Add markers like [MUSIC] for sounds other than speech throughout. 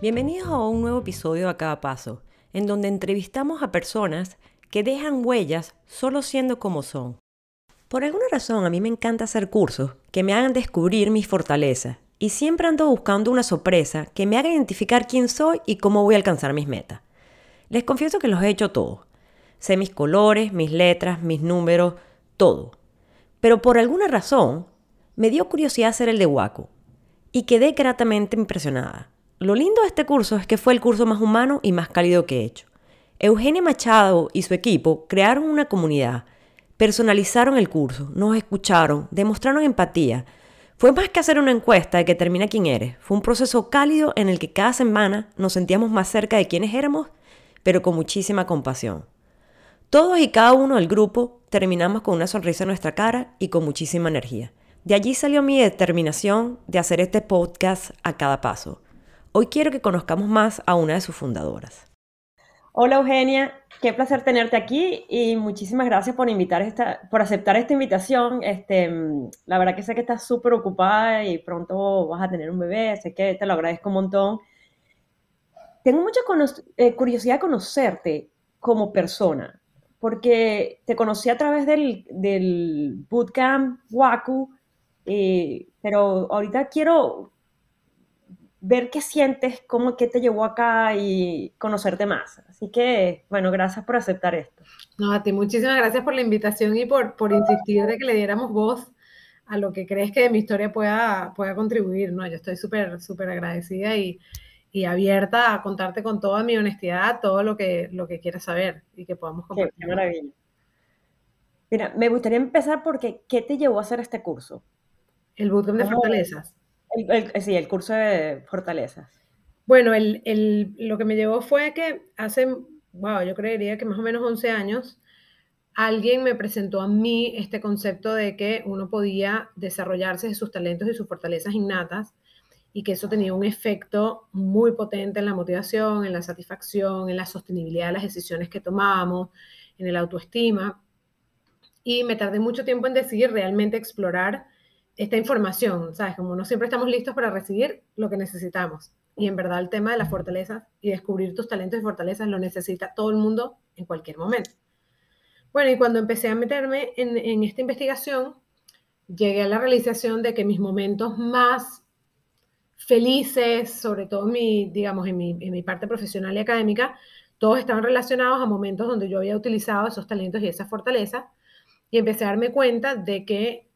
Bienvenidos a un nuevo episodio a cada paso, en donde entrevistamos a personas que dejan huellas solo siendo como son. Por alguna razón a mí me encanta hacer cursos que me hagan descubrir mis fortalezas y siempre ando buscando una sorpresa que me haga identificar quién soy y cómo voy a alcanzar mis metas. Les confieso que los he hecho todos. Sé mis colores, mis letras, mis números, todo. Pero por alguna razón me dio curiosidad hacer el de Waco y quedé gratamente impresionada. Lo lindo de este curso es que fue el curso más humano y más cálido que he hecho. Eugenia Machado y su equipo crearon una comunidad, personalizaron el curso, nos escucharon, demostraron empatía. Fue más que hacer una encuesta de que termina quién eres. Fue un proceso cálido en el que cada semana nos sentíamos más cerca de quiénes éramos, pero con muchísima compasión. Todos y cada uno del grupo terminamos con una sonrisa en nuestra cara y con muchísima energía. De allí salió mi determinación de hacer este podcast a cada paso. Hoy quiero que conozcamos más a una de sus fundadoras. Hola Eugenia, qué placer tenerte aquí y muchísimas gracias por invitar esta, por aceptar esta invitación. Este, la verdad que sé que estás súper ocupada y pronto vas a tener un bebé, sé que te lo agradezco un montón. Tengo mucha eh, curiosidad de conocerte como persona, porque te conocí a través del, bootcamp Waku eh, pero ahorita quiero ver qué sientes, cómo, qué te llevó acá y conocerte más. Así que, bueno, gracias por aceptar esto. No, a ti muchísimas gracias por la invitación y por, por insistir de que le diéramos voz a lo que crees que de mi historia pueda, pueda contribuir, ¿no? Yo estoy súper, súper agradecida y, y, abierta a contarte con toda mi honestidad todo lo que, lo que quieras saber y que podamos compartir. Qué, maravilla. Mira, me gustaría empezar porque, ¿qué te llevó a hacer este curso? El bootcamp de fortalezas. Sí, el curso de fortalezas. Bueno, el, lo que me llevó fue que hace, wow, yo creería que más o menos 11 años, alguien me presentó a mí este concepto de que uno podía desarrollarse de sus talentos y sus fortalezas innatas y que eso tenía un efecto muy potente en la motivación, en la satisfacción, en la sostenibilidad de las decisiones que tomábamos, en el autoestima. Y me tardé mucho tiempo en decidir realmente explorar esta información, ¿sabes? Como no siempre estamos listos para recibir lo que necesitamos. Y en verdad el tema de las fortalezas y descubrir tus talentos y fortalezas lo necesita todo el mundo en cualquier momento. Bueno, y cuando empecé a meterme en, esta investigación, llegué a la realización de que mis momentos más felices, sobre todo mi, digamos, en mi, en mi parte profesional y académica, todos estaban relacionados a momentos donde yo había utilizado esos talentos y esas fortalezas. Y empecé a darme cuenta de que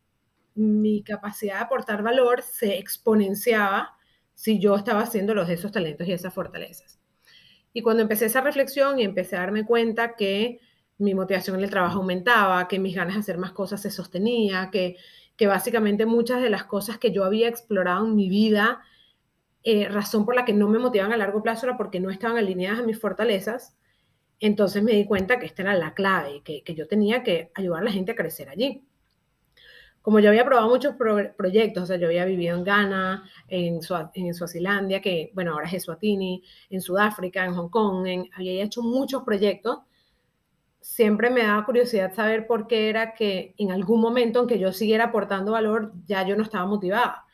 mi capacidad de aportar valor se exponenciaba si yo estaba haciendo los esos talentos y esas fortalezas. Y cuando empecé esa reflexión y empecé a darme cuenta que mi motivación en el trabajo aumentaba, que mis ganas de hacer más cosas se sostenía, que, que básicamente muchas de las cosas que yo había explorado en mi vida, eh, razón por la que no me motivaban a largo plazo era porque no estaban alineadas a mis fortalezas, entonces me di cuenta que esta era la clave, que, que yo tenía que ayudar a la gente a crecer allí como yo había probado muchos proyectos, o sea, yo había vivido en Ghana, en, en Suazilandia, que bueno, ahora es Eswatini, en Sudáfrica, en Hong Kong, en, había hecho muchos proyectos, siempre me daba curiosidad saber por qué era que en algún momento, aunque yo siguiera aportando valor, ya yo no estaba motivada.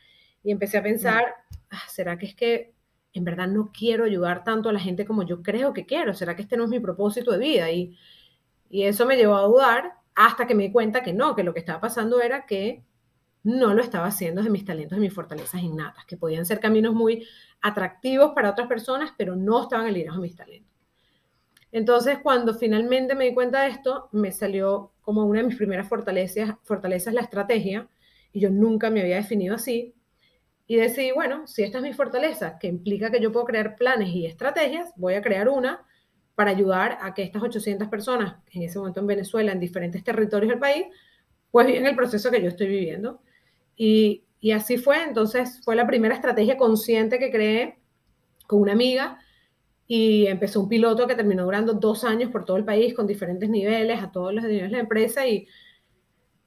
Y empecé a pensar, ah, ¿será que es que en verdad no quiero ayudar tanto a la gente como yo creo que quiero? ¿Será que este no es mi propósito de vida? Y, y eso me llevó a dudar hasta que me di cuenta que no, que lo que estaba pasando era que no lo estaba haciendo de mis talentos y mis fortalezas innatas, que podían ser caminos muy atractivos para otras personas, pero no estaban alineados a mis talentos. Entonces, cuando finalmente me di cuenta de esto, me salió como una de mis primeras fortalezas, fortalezas la estrategia, y yo nunca me había definido así, y decidí, bueno, si esta es mi fortaleza, que implica que yo puedo crear planes y estrategias, voy a crear una para ayudar a que estas 800 personas, en ese momento en Venezuela, en diferentes territorios del país, pues viven el proceso que yo estoy viviendo. Y, y así fue, entonces fue la primera estrategia consciente que creé con una amiga y empezó un piloto que terminó durando dos años por todo el país con diferentes niveles, a todos los niveles de la empresa y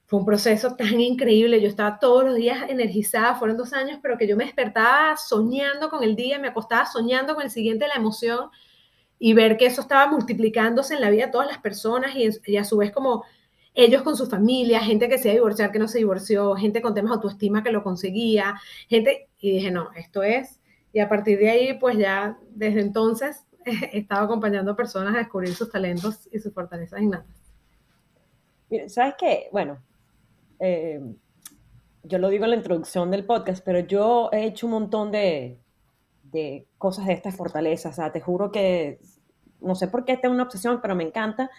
fue un proceso tan increíble. Yo estaba todos los días energizada, fueron dos años, pero que yo me despertaba soñando con el día, me acostaba soñando con el siguiente, la emoción y ver que eso estaba multiplicándose en la vida de todas las personas y, a su vez como ellos con su familia, gente que se iba a divorciar, que no se divorció, gente con temas de autoestima que lo conseguía, gente, y dije, no, esto es Y a partir de ahí, pues ya desde entonces [LAUGHS] he estado acompañando a personas a descubrir sus talentos y sus fortalezas innatas. ¿Sabes qué? Bueno, eh, yo lo digo en la introducción del podcast, pero yo he hecho un montón de, de cosas de estas fortalezas. O sea, te juro que no sé por qué tengo una obsesión, pero me encanta.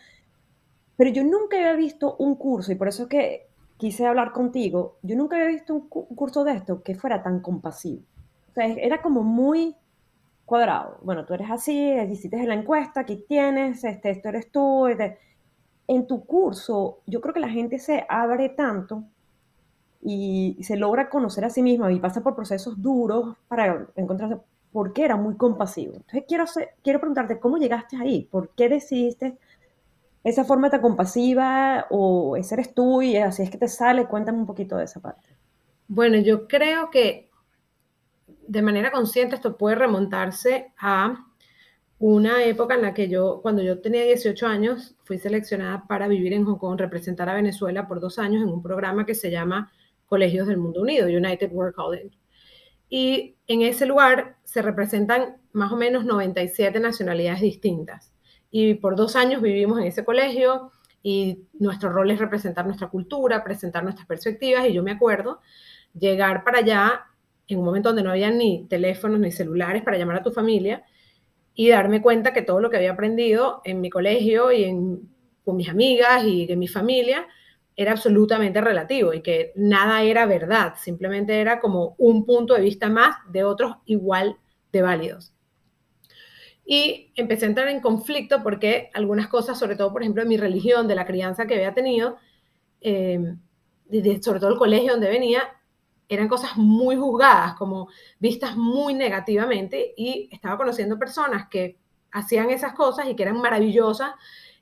Pero yo nunca había visto un curso, y por eso es que quise hablar contigo, yo nunca había visto un, curso de esto que fuera tan compasivo. O sea, era como muy cuadrado. Bueno, tú eres así, hiciste la encuesta, aquí tienes, este, esto eres tú. Este. En tu curso, yo creo que la gente se abre tanto y se logra conocer a sí misma y pasa por procesos duros para encontrarse, porque era muy compasivo. Entonces quiero, quiero preguntarte, ¿cómo llegaste ahí? ¿Por qué decidiste esa forma tan compasiva o ese eres tú y así es que te sale? Cuéntame un poquito de esa parte. Bueno, yo creo que de manera consciente esto puede remontarse a una época en la que yo, cuando yo tenía 18 años, fui seleccionada para vivir en Hong Kong, representar a Venezuela por dos años en un programa que se llama Colegios del Mundo Unido, United World College. Y en ese lugar se representan más o menos 97 nacionalidades distintas. Y por dos años vivimos en ese colegio y nuestro rol es representar nuestra cultura, presentar nuestras perspectivas. Y yo me acuerdo llegar para allá en un momento donde no había ni teléfonos ni celulares para llamar a tu familia y darme cuenta que todo lo que había aprendido en mi colegio y con mis amigas y en mi familia era absolutamente relativo y que nada era verdad, simplemente era como un punto de vista más de otros igual de válidos. Y empecé a entrar en conflicto porque algunas cosas, sobre todo, por ejemplo, de mi religión, de la crianza que había tenido, eh, sobre todo el colegio donde venía, eran cosas muy juzgadas, como vistas muy negativamente, y estaba conociendo personas que hacían esas cosas y que eran maravillosas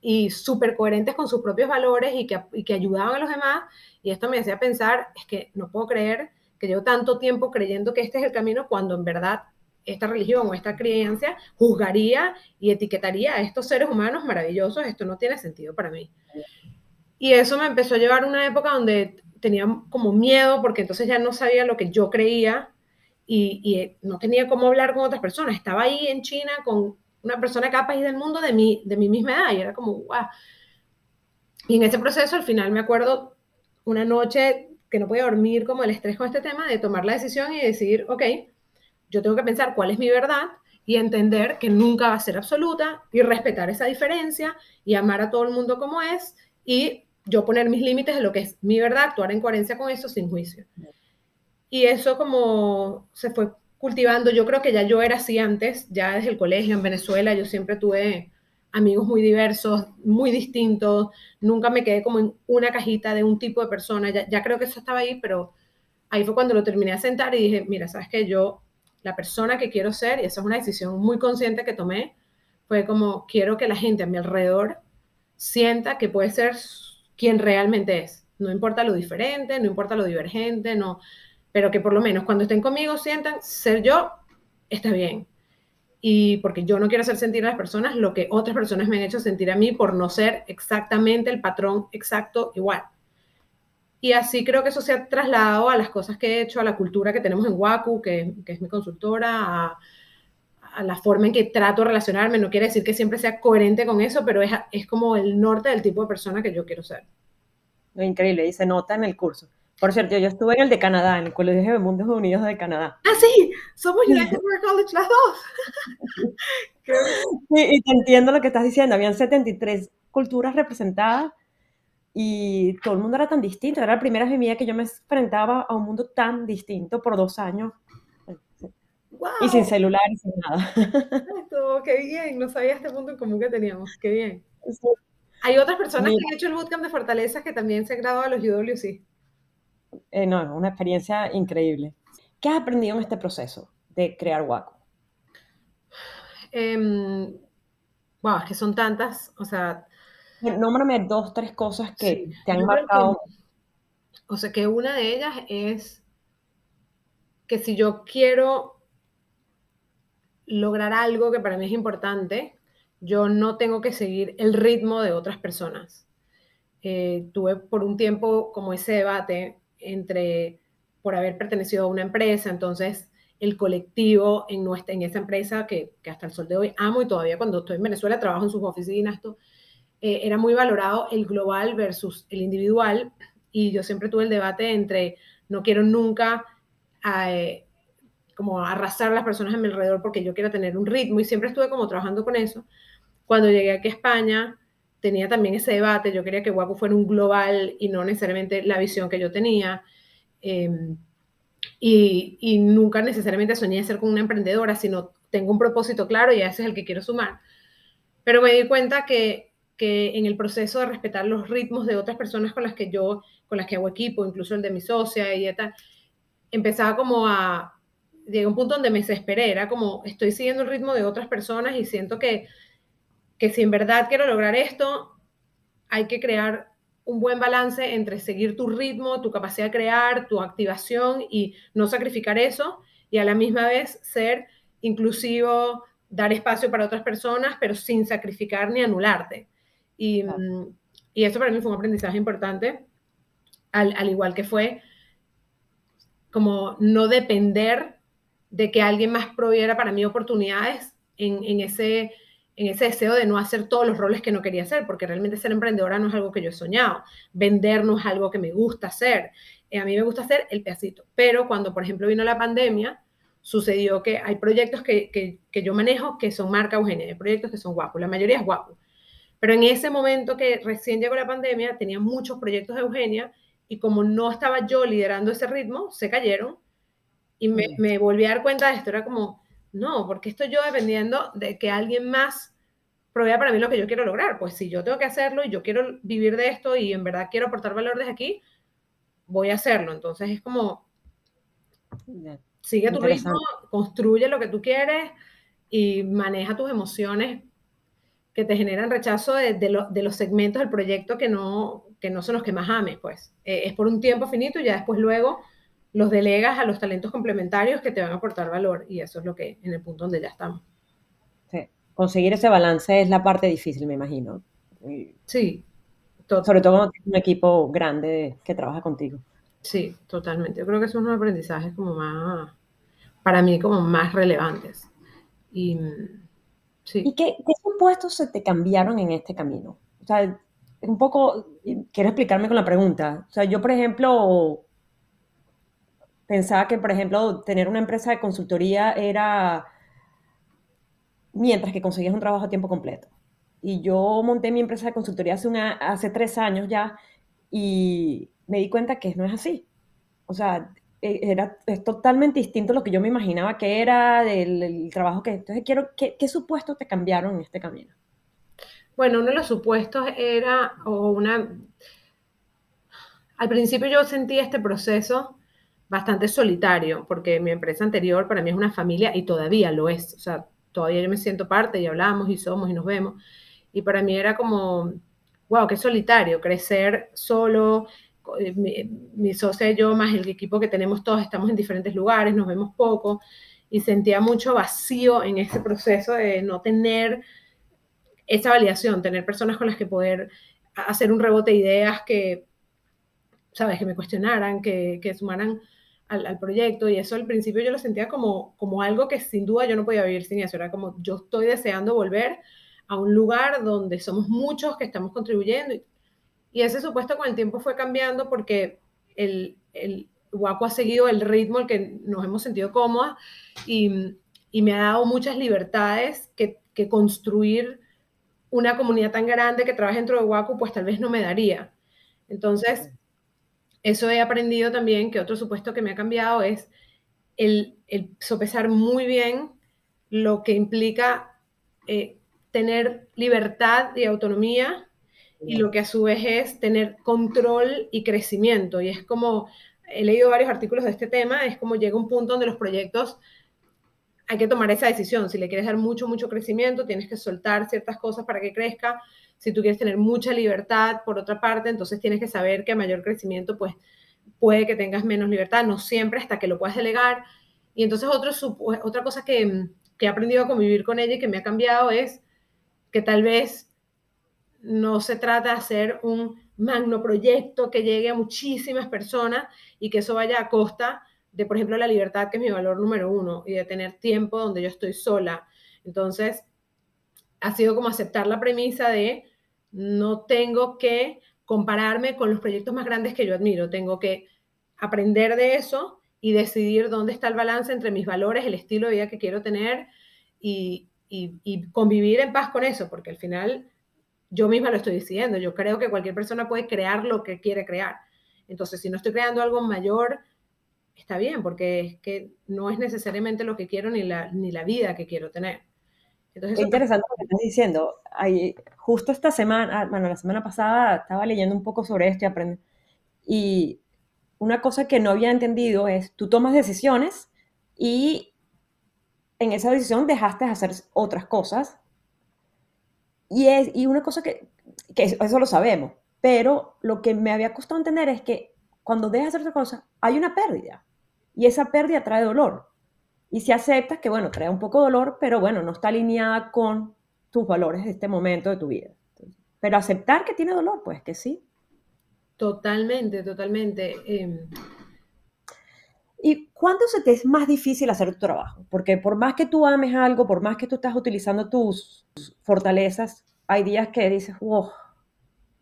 y súper coherentes con sus propios valores y que, y que ayudaban a los demás, y esto me hacía pensar, es que no puedo creer que llevo tanto tiempo creyendo que este es el camino cuando en verdad esta religión o esta creencia juzgaría y etiquetaría a estos seres humanos maravillosos, esto no tiene sentido para mí. Y eso me empezó a llevar a una época donde tenía como miedo porque entonces ya no sabía lo que yo creía y, no tenía cómo hablar con otras personas. Estaba ahí en China con una persona país del mundo de mi, de mi misma edad y era como, wow. Y en ese proceso al final me acuerdo una noche que no podía dormir como el estrés con este tema de tomar la decisión y decir, ok, yo tengo que pensar cuál es mi verdad y entender que nunca va a ser absoluta y respetar esa diferencia y amar a todo el mundo como es y yo poner mis límites de lo que es mi verdad, actuar en coherencia con eso sin juicio. Y eso como se fue cultivando, yo creo que ya yo era así antes, ya desde el colegio en Venezuela, yo siempre tuve amigos muy diversos, muy distintos, nunca me quedé como en una cajita de un tipo de persona, ya, ya creo que eso estaba ahí, pero ahí fue cuando lo terminé de sentar y dije, mira, sabes que yo la persona que quiero ser, y esa es una decisión muy consciente que tomé, fue como quiero que la gente a mi alrededor sienta que puede ser quien realmente es. No importa lo diferente, no importa lo divergente, no, pero que por lo menos cuando estén conmigo sientan ser yo, está bien. Y porque yo no quiero hacer sentir a las personas lo que otras personas me han hecho sentir a mí por no ser exactamente el patrón exacto igual. Y así creo que eso se ha trasladado a las cosas que he hecho, a la cultura que tenemos en Waku, que, es mi consultora, a, la forma en que trato de relacionarme. No quiere decir que siempre sea coherente con eso, pero es, es como el norte del tipo de persona que yo quiero ser. Increíble, y se nota en el curso. Por cierto, yo estuve en el de Canadá, en el Colegio de Mundos Unidos de Canadá. Ah, sí, somos United World College las dos. [LAUGHS] sí, y te entiendo lo que estás diciendo. Habían 73 culturas representadas y todo el mundo era tan distinto. Era la primera vez en mi vida que yo me enfrentaba a un mundo tan distinto por dos años. Y sin celular y sin nada. Esto, qué bien, no sabía este mundo en común que teníamos, qué bien. Hay otras personas que han hecho el bootcamp de Fortaleza que también se han graduado a los UWC. Eh, no, una experiencia increíble. ¿Qué has aprendido en este proceso de crear Waco? Wow, es que son tantas, o sea, Nómbrame dos, tres cosas que te han marcado. o sea, que una de ellas es que si yo quiero lograr algo que para mí es importante, yo no tengo que seguir el ritmo de otras personas. Eh, tuve por un tiempo como ese debate entre por haber pertenecido a una empresa, entonces el colectivo en, nuestra, en esa empresa que, que, hasta el sol de hoy amo y todavía cuando estoy en Venezuela trabajo en sus oficinas, esto, eh, era muy valorado el global versus el individual y yo siempre tuve el debate entre no quiero nunca eh, como arrastrar a las personas a mi alrededor porque yo quiero tener un ritmo y siempre estuve como trabajando con eso. Cuando llegué aquí a España tenía también ese debate, yo quería que Waku fuera un global y no necesariamente la visión que yo tenía. Em, y, nunca necesariamente soñé ser como una emprendedora, sino tengo un propósito claro y ese es el que quiero sumar. Pero me di cuenta que, que en el proceso de respetar los ritmos de otras personas con las que yo, con las que hago equipo, incluso el de mi socia y tal, empezaba como a, llegué a un punto donde me desesperé, era como, estoy siguiendo el ritmo de otras personas y siento que, que si en verdad quiero lograr esto, hay que crear un buen balance entre seguir tu ritmo, tu capacidad de crear, tu activación y no sacrificar eso y a la misma vez ser inclusivo, dar espacio para otras personas, pero sin sacrificar ni anularte. Y, y eso para mí fue un aprendizaje importante, al, al, igual que fue como no depender de que alguien más proviera para mí oportunidades en, en ese en ese deseo de no hacer todos los roles que no quería hacer, porque realmente ser emprendedora no es algo que yo he soñado, vender no es algo que me gusta hacer, eh, a mí me gusta hacer el pedacito, pero cuando por ejemplo vino la pandemia, sucedió que hay proyectos que, que, yo manejo que son marca Eugenia, hay proyectos que son guapos, la mayoría es guapo, pero en ese momento que recién llegó la pandemia, tenía muchos proyectos de Eugenia y como no estaba yo liderando ese ritmo, se cayeron y me, me volví a dar cuenta de esto, era como no, porque estoy yo dependiendo de que alguien más provea para mí lo que yo quiero lograr. Pues si yo tengo que hacerlo y yo quiero vivir de esto y en verdad quiero aportar valor desde aquí, voy a hacerlo. Entonces es como, sigue tu ritmo, construye lo que tú quieres y maneja tus emociones que te generan rechazo de, los segmentos del proyecto que no, que no son los que más ames, pues. Eh, es por un tiempo finito y ya después luego los delegas a los talentos complementarios que te van a aportar valor y eso es lo que en el punto donde ya estamos. Sí. Conseguir ese balance es la parte difícil, me imagino. Sí. Sobre todo cuando tienes un equipo grande que trabaja contigo. Sí, totalmente. Yo creo que son unos aprendizajes como más, para mí, como más relevantes. Y, sí. ¿Y qué, qué supuestos se te cambiaron en este camino? O sea, un poco, quiero explicarme con la pregunta. O sea, yo, por ejemplo, pensaba que, por ejemplo, tener una empresa de consultoría era mientras que conseguías un trabajo a tiempo completo. Y yo monté mi empresa de consultoría hace, una, hace tres años ya y me di cuenta que no es así. O sea, e, era, es totalmente distinto lo que yo me imaginaba que era del, trabajo que... Entonces, quiero, ¿qué, ¿qué supuestos te cambiaron en este camino? Bueno, uno de los supuestos era, o una... Al principio yo sentí este proceso bastante solitario, porque mi empresa anterior para mí es una familia y todavía lo es. O sea, todavía yo me siento parte y hablamos y somos y nos vemos. Y para mí era como, wow, qué solitario, crecer solo. Eh, mi, mi y yo, más el equipo que tenemos todos, estamos en diferentes lugares, nos vemos poco. Y sentía mucho vacío en ese proceso de no tener esa validación, tener personas con las que poder hacer un rebote de ideas que, sabes, que me cuestionaran, que, que sumaran al, proyecto y eso al principio yo lo sentía como, como algo que sin duda yo no podía vivir sin eso, era como yo estoy deseando volver a un lugar donde somos muchos que estamos contribuyendo y, ese supuesto con el tiempo fue cambiando porque el, el Waco ha seguido el ritmo el que nos hemos sentido cómodas y, y me ha dado muchas libertades que, que, construir una comunidad tan grande que trabaja dentro de Waco pues tal vez no me daría. Entonces, eso he aprendido también, que otro supuesto que me ha cambiado es el, sopesar muy bien lo que implica eh, tener libertad y autonomía y lo que a su vez es tener control y crecimiento. Y es como, he leído varios artículos de este tema, es como llega un punto donde los proyectos hay que tomar esa decisión. Si le quieres dar mucho, mucho crecimiento, tienes que soltar ciertas cosas para que crezca si tú quieres tener mucha libertad, por otra parte, entonces tienes que saber que a mayor crecimiento, pues puede que tengas menos libertad, no siempre hasta que lo puedas delegar. Y entonces otro, otra cosa que, que he aprendido a convivir con ella y que me ha cambiado es que tal vez no se trata de hacer un magno proyecto que llegue a muchísimas personas y que eso vaya a costa de, por ejemplo, la libertad, que es mi valor número uno, y de tener tiempo donde yo estoy sola. Entonces, ha sido como aceptar la premisa de no tengo que compararme con los proyectos más grandes que yo admiro, tengo que aprender de eso y decidir dónde está el balance entre mis valores, el estilo de vida que quiero tener y, convivir en paz con eso, porque al final yo misma lo estoy diciendo, yo creo que cualquier persona puede crear lo que quiere crear. Entonces, si no estoy creando algo mayor, está bien, porque es que no es necesariamente lo que quiero ni la, ni la vida que quiero tener. Entonces, es interesante lo que estás diciendo. justo esta semana, bueno, la semana pasada estaba leyendo un poco sobre esto y aprendiendo. Y una cosa que no había entendido es, tú tomas decisiones y en esa decisión dejaste de hacer otras cosas. Y, es, y una cosa que, que eso lo sabemos, pero lo que me había costado entender es que cuando dejas de hacer otra cosa, hay una pérdida. Y esa pérdida trae dolor. Y si aceptas que, bueno, trae un poco de dolor, pero bueno, no está alineada con tus valores de este momento de tu vida. Pero aceptar que tiene dolor, pues que sí. Totalmente, totalmente. Em. ¿Y cuándo se te es más difícil hacer tu trabajo? Porque por más que tú ames algo, por más que tú estás utilizando tus fortalezas, hay días que dices, wow,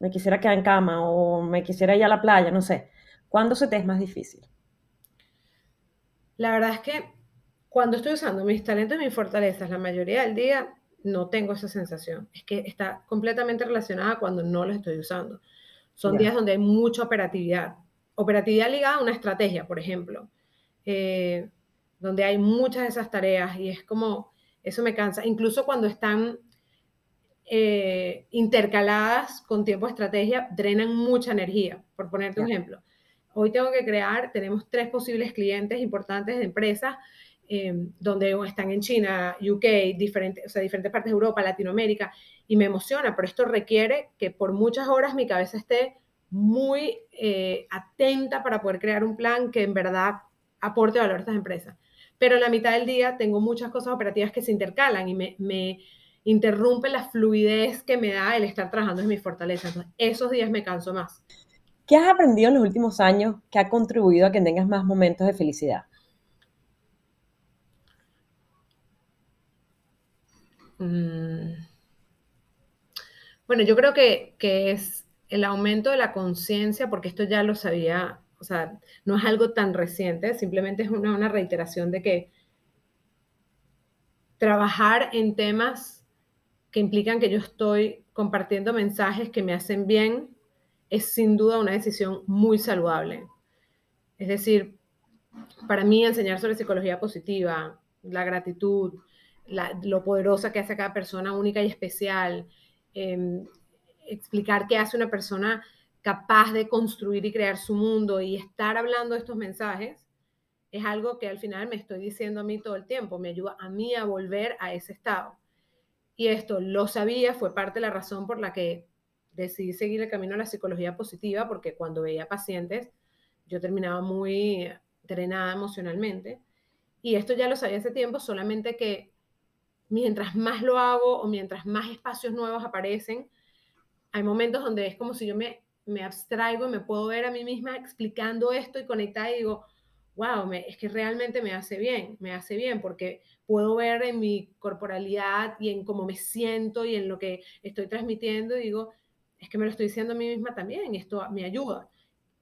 me quisiera quedar en cama o me quisiera ir a la playa, no sé. ¿Cuándo se te es más difícil? La verdad es que cuando estoy usando mis talentos y mis fortalezas la mayoría del día, no tengo esa sensación. Es que está completamente relacionada cuando no los estoy usando. Son días donde hay mucha operatividad. Operatividad ligada a una estrategia, por ejemplo, eh, donde hay muchas de esas tareas y es como, eso me cansa. Incluso cuando están eh, intercaladas con tiempo de estrategia, drenan mucha energía. Por ponerte un ejemplo, hoy tengo que crear, tenemos tres posibles clientes importantes de empresas, em, donde están en China, UK, diferentes, o sea, diferentes partes de Europa, Latinoamérica, y me emociona, pero esto requiere que por muchas horas mi cabeza esté muy eh, atenta para poder crear un plan que en verdad aporte valor a estas empresas. Pero en la mitad del día tengo muchas cosas operativas que se intercalan y me, me interrumpe la fluidez que me da el estar trabajando en mis fortalezas. esos días me canso más. ¿Qué has aprendido en los últimos años que ha contribuido a que tengas más momentos de felicidad? Mm. Bueno, yo creo que, es el aumento de la conciencia, porque esto ya lo sabía, o sea, no es algo tan reciente, simplemente es una reiteración de que trabajar en temas que implican que yo estoy compartiendo mensajes que me hacen bien, es sin duda una decisión muy saludable. Es decir, para mí enseñar sobre psicología positiva, la gratitud, lo poderosa que hace cada persona única y especial, em, explicar qué hace una persona capaz de construir y crear su mundo y estar hablando de estos mensajes, es algo que al final me estoy diciendo a mí todo el tiempo, me ayuda a mí a volver a ese estado. Y esto lo sabía, fue parte de la razón por la que decidí seguir el camino a la psicología positiva, porque cuando veía pacientes, yo terminaba muy drenada emocionalmente. Y esto ya lo sabía hace tiempo, solamente que mientras más lo hago o mientras más espacios nuevos aparecen, hay momentos donde es como si yo me, me abstraigo y me puedo ver a mí misma explicando esto y conectar y digo, wow, es que realmente me hace bien, me hace bien porque puedo ver en mi corporalidad y en cómo me siento y en lo que estoy transmitiendo y digo, es que me lo estoy diciendo a mí misma también esto me ayuda.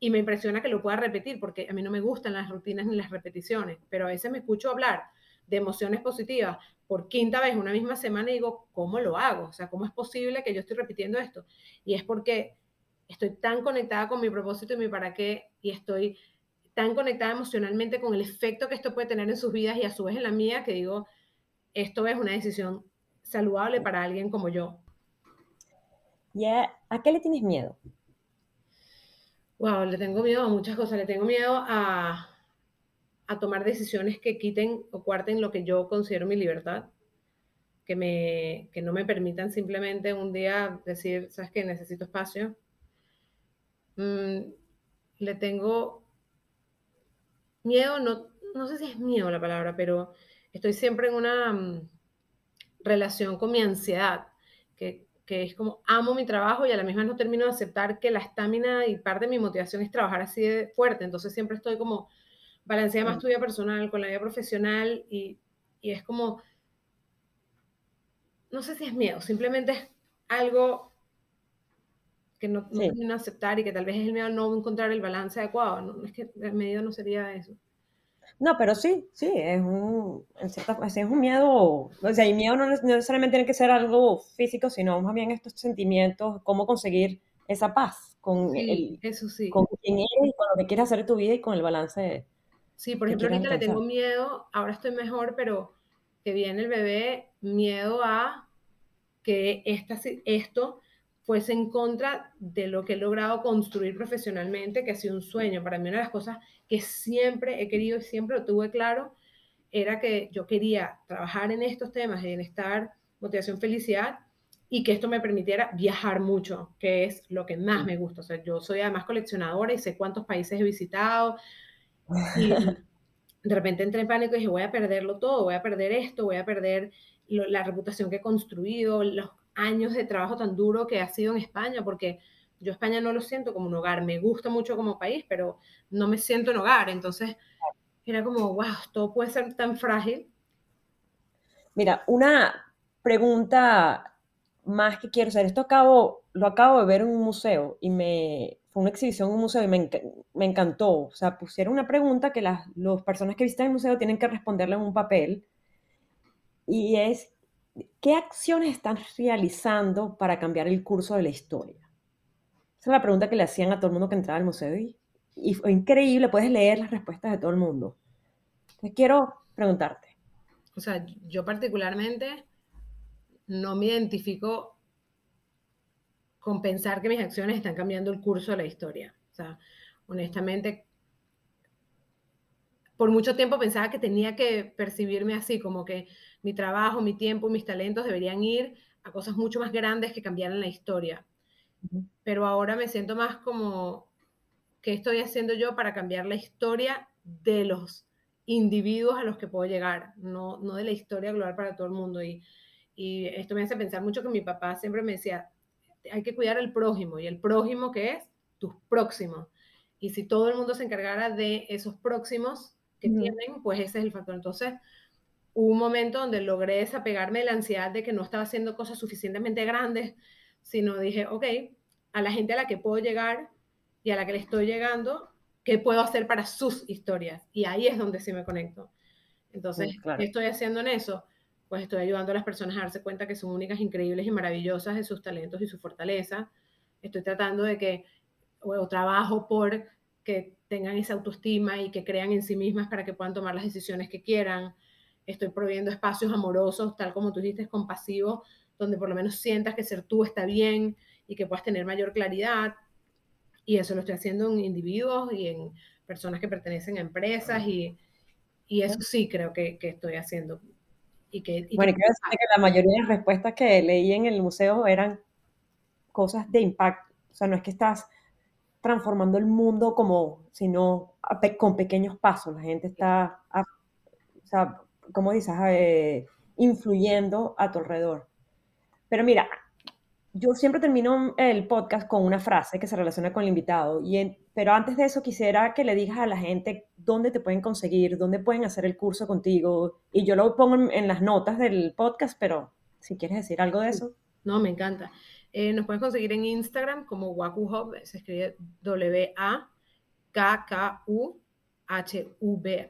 Y me impresiona que lo pueda repetir porque a mí no me gustan las rutinas ni las repeticiones, pero a veces me escucho hablar de emociones positivas por quinta vez una misma semana y digo, ¿cómo lo hago? O sea, ¿cómo es posible que yo estoy repitiendo esto? Y es porque estoy tan conectada con mi propósito y mi para qué y estoy tan conectada emocionalmente con el efecto que esto puede tener en sus vidas y a su vez en la mía, que digo, esto es una decisión saludable para alguien como yo. ¿Y a, qué le tienes miedo? Wow, le tengo miedo a muchas cosas. Le tengo miedo a, a tomar decisiones que quiten o cuarten lo que yo considero mi libertad, que, me, que no me permitan simplemente un día decir, ¿sabes qué? Necesito espacio. Mm, le tengo miedo, no, no sé si es miedo la palabra, pero estoy siempre en una mm, relación con mi ansiedad, que, que, es como amo mi trabajo y a la misma no termino de aceptar que la estamina y parte de mi motivación es trabajar así de fuerte, entonces siempre estoy como balancea más tu vida personal con la vida profesional y, y es como, no sé si es miedo, simplemente es algo que no, no aceptar y que tal vez es el miedo a no encontrar el balance adecuado. No, es que el medio no sería eso. No, pero sí, sí, es un, en cierta, es un miedo, o sea, el miedo no necesariamente tiene que ser algo físico, sino más bien estos sentimientos, cómo conseguir esa paz con, el, eso sí. con quien eres, con lo que quieres hacer en tu vida y con el balance. Sí, por ejemplo, ahorita le tengo miedo, ahora estoy mejor, pero que viene el bebé, miedo a que esta, esto fuese en contra de lo que he logrado construir profesionalmente, que ha sido un sueño. Para mí una de las cosas que siempre he querido y siempre lo tuve claro era que yo quería trabajar en estos temas de bienestar, motivación, felicidad y que esto me permitiera viajar mucho, que es lo que más me gusta. O sea, yo soy además coleccionadora y sé cuántos países he visitado y [LAUGHS] de repente entré en pánico y dije, voy a perderlo todo, voy a perder esto, voy a perder la reputación que he construido, los años de trabajo tan duro que ha sido en España, porque yo España no lo siento como un hogar, me gusta mucho como país, pero no me siento en hogar, entonces era como, wow, todo puede ser tan frágil. Mira, una pregunta más que quiero hacer, esto acabo, lo acabo de ver en un museo y me, fue una exhibición en un museo y me, encantó, o sea, pusieron una pregunta que las, las personas que visitan el museo tienen que responderle en un papel y es ¿qué acciones están realizando para cambiar el curso de la historia? Esa es la pregunta que le hacían a todo el mundo que entraba al museo y, fue increíble, puedes leer las respuestas de todo el mundo. Entonces quiero preguntarte. O sea, yo particularmente no me identifico con pensar que mis acciones están cambiando el curso de la historia. O sea, honestamente, por mucho tiempo pensaba que tenía que percibirme así, como que mi trabajo, mi tiempo, mis talentos deberían ir a cosas mucho más grandes que cambiaran la historia. Pero ahora me siento más como, ¿qué estoy haciendo yo para cambiar la historia de los individuos a los que puedo llegar? No, no de la historia global para todo el mundo. Y, y esto me hace pensar mucho que mi papá siempre me decía, hay que cuidar al prójimo. ¿Y el prójimo qué es? Tus próximos. Y si todo el mundo se encargara de esos próximos que tienen, pues ese es el factor. Entonces, hubo un momento donde logré desapegarme de la ansiedad de que no estaba haciendo cosas suficientemente grandes, sino dije, ok, a la gente a la que puedo llegar y a la que le estoy llegando, ¿qué puedo hacer para sus historias? Y ahí es donde sí me conecto. Entonces, ¿qué estoy haciendo en eso? Pues estoy ayudando a las personas a darse cuenta que son únicas, increíbles y maravillosas de sus talentos y su fortaleza. Estoy tratando de que, o trabajo por que tengan esa autoestima y que crean en sí mismas para que puedan tomar las decisiones que quieran estoy proviendo espacios amorosos, tal como tú dijiste, compasivos, donde por lo menos sientas que ser tú está bien y que puedas tener mayor claridad. Y eso lo estoy haciendo en individuos y en personas que pertenecen a empresas y, y eso sí creo que, que estoy haciendo. Y que, bueno, quiero decir que la mayoría de las respuestas que leí en el museo eran cosas de impacto. O sea, no es que estás transformando el mundo como, sino con pequeños pasos. La gente está, o sea, como dices, eh, influyendo a tu alrededor. Pero mira, yo siempre termino el podcast con una frase que se relaciona con el invitado, y pero antes de eso quisiera que le digas a la gente dónde te pueden conseguir, dónde pueden hacer el curso contigo, y yo lo pongo en, las notas del podcast, pero si quieres decir algo de eso. No, me encanta. Eh, nos pueden conseguir en Instagram como WakuHub, se escribe W-A-K-K-U-H-U-B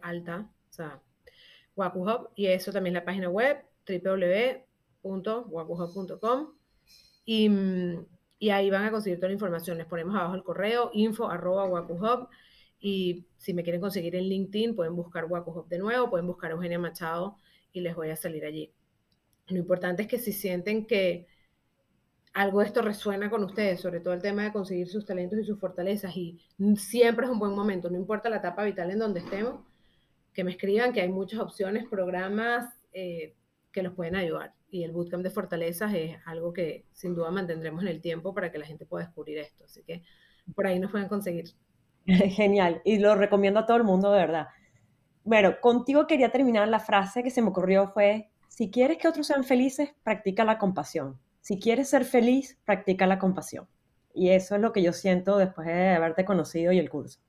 alta, o sea, WakuHub y eso también la página web www.wakuhub.com y, y ahí van a conseguir toda la información. Les ponemos abajo el correo info arroba WakuHub y si me quieren conseguir en LinkedIn pueden buscar WakuHub de nuevo, pueden buscar Eugenia Machado y les voy a salir allí. Lo importante es que si sienten que algo de esto resuena con ustedes, sobre todo el tema de conseguir sus talentos y sus fortalezas, y siempre es un buen momento, no importa la etapa vital en donde estemos, que me escriban, que hay muchas opciones, programas eh, que los pueden ayudar. Y el Bootcamp de Fortalezas es algo que sin duda mantendremos en el tiempo para que la gente pueda descubrir esto. Así que por ahí nos pueden conseguir. [LAUGHS] Genial. Y lo recomiendo a todo el mundo, de verdad. Bueno, contigo quería terminar la frase que se me ocurrió fue, si quieres que otros sean felices, practica la compasión. Si quieres ser feliz, practica la compasión. Y eso es lo que yo siento después de haberte conocido y el curso.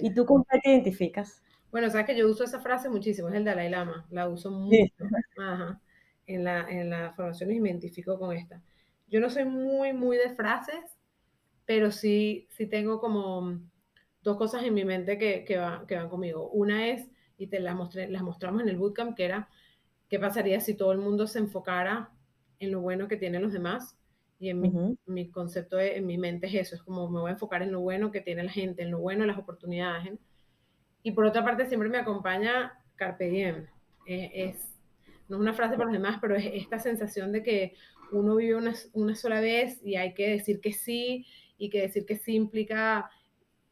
¿Y tú cómo te identificas? Bueno, sabes que yo uso esa frase muchísimo, es el Dalai Lama, la uso mucho. Ajá. En, la, en la formación y me identifico con esta. Yo no soy muy, muy de frases, pero sí, sí tengo como dos cosas en mi mente que, que, que van conmigo. Una es, y te las, mostré, las mostramos en el bootcamp, que era, ¿qué pasaría si todo el mundo se enfocara en lo bueno que tienen los demás? Y en mi, mi concepto, en mi mente es eso, es como me voy a enfocar en lo bueno que tiene la gente, en lo bueno de las oportunidades. Y por otra parte, siempre me acompaña Carpe Diem. es, no es una frase para los demás, pero es esta sensación de que uno vive una, una sola vez y hay que decir que sí, y que decir que sí implica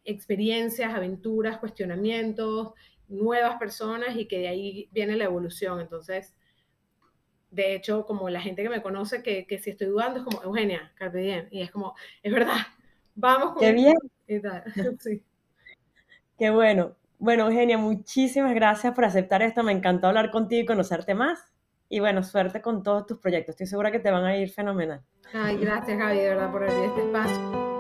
experiencias, aventuras, cuestionamientos, nuevas personas y que de ahí viene la evolución. Entonces, de hecho, como la gente que me conoce, que, que si estoy dudando, es como, Eugenia, carpe diem. Y es como, es verdad, vamos con Qué bien. [LAUGHS] Sí. Qué bueno. Bueno, Eugenia, muchísimas gracias por aceptar esto. Me encantó hablar contigo y conocerte más. Y bueno, suerte con todos tus proyectos. Estoy segura que te van a ir fenomenal. Ay, gracias, Javi, verdad, por abrir este espacio.